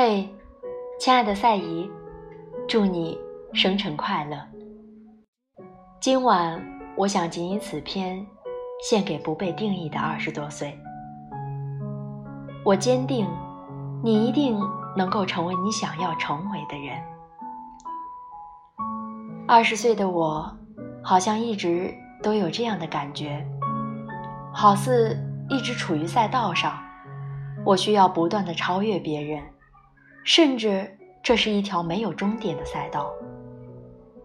嘿，亲爱的赛姨，祝你生辰快乐。今晚我想仅以此篇，献给不被定义的二十多岁。我坚定，你一定能够成为你想要成为的人。二十岁的我，好像一直都有这样的感觉，好似一直处于赛道上，我需要不断的超越别人。甚至这是一条没有终点的赛道，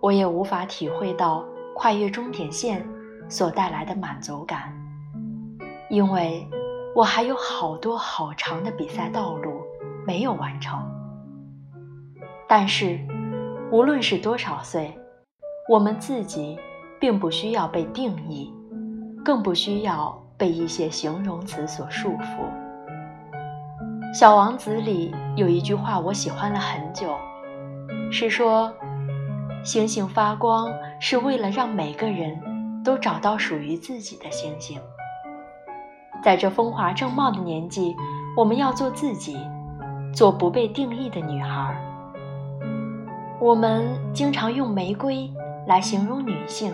我也无法体会到跨越终点线所带来的满足感，因为我还有好多好长的比赛道路没有完成。但是，无论是多少岁，我们自己并不需要被定义，更不需要被一些形容词所束缚。《小王子》里有一句话，我喜欢了很久，是说：“星星发光是为了让每个人都找到属于自己的星星。”在这风华正茂的年纪，我们要做自己，做不被定义的女孩。我们经常用玫瑰来形容女性，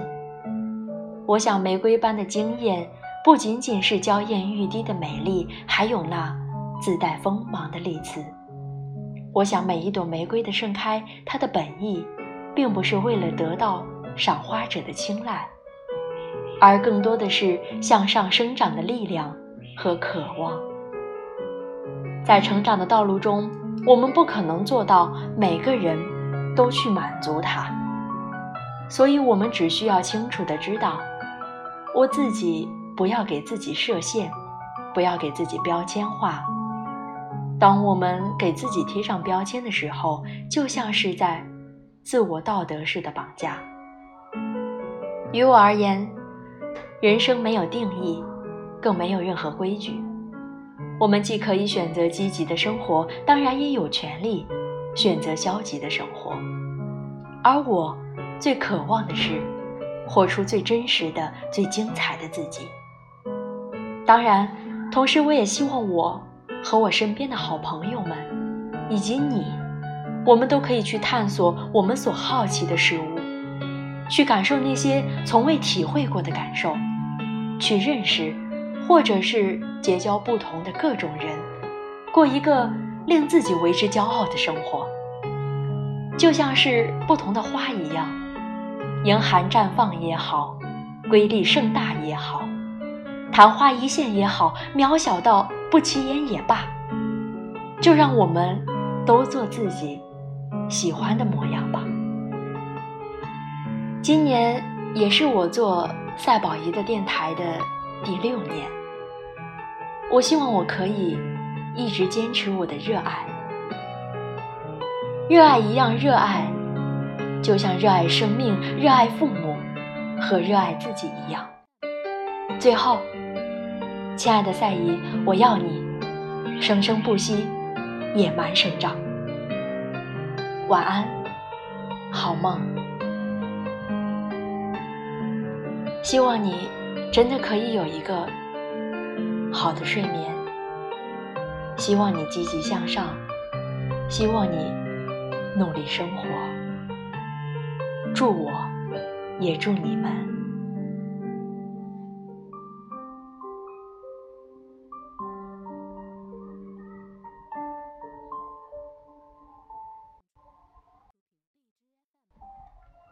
我想玫瑰般的惊艳，不仅仅是娇艳欲滴的美丽，还有那。自带锋芒的利刺。我想，每一朵玫瑰的盛开，它的本意，并不是为了得到赏花者的青睐，而更多的是向上生长的力量和渴望。在成长的道路中，我们不可能做到每个人都去满足它，所以我们只需要清楚的知道，我自己不要给自己设限，不要给自己标签化。当我们给自己贴上标签的时候，就像是在自我道德式的绑架。于我而言，人生没有定义，更没有任何规矩。我们既可以选择积极的生活，当然也有权利选择消极的生活。而我最渴望的是活出最真实的、最精彩的自己。当然，同时我也希望我。和我身边的好朋友们，以及你，我们都可以去探索我们所好奇的事物，去感受那些从未体会过的感受，去认识，或者是结交不同的各种人，过一个令自己为之骄傲的生活。就像是不同的花一样，迎寒绽放也好，瑰丽盛大也好，昙花一现也好，渺小到。不起眼也罢，就让我们都做自己喜欢的模样吧。今年也是我做赛宝仪的电台的第六年，我希望我可以一直坚持我的热爱，热爱一样热爱，就像热爱生命、热爱父母和热爱自己一样。最后。亲爱的赛姨，我要你生生不息，野蛮生长。晚安，好梦。希望你真的可以有一个好的睡眠。希望你积极向上，希望你努力生活。祝我，也祝你们。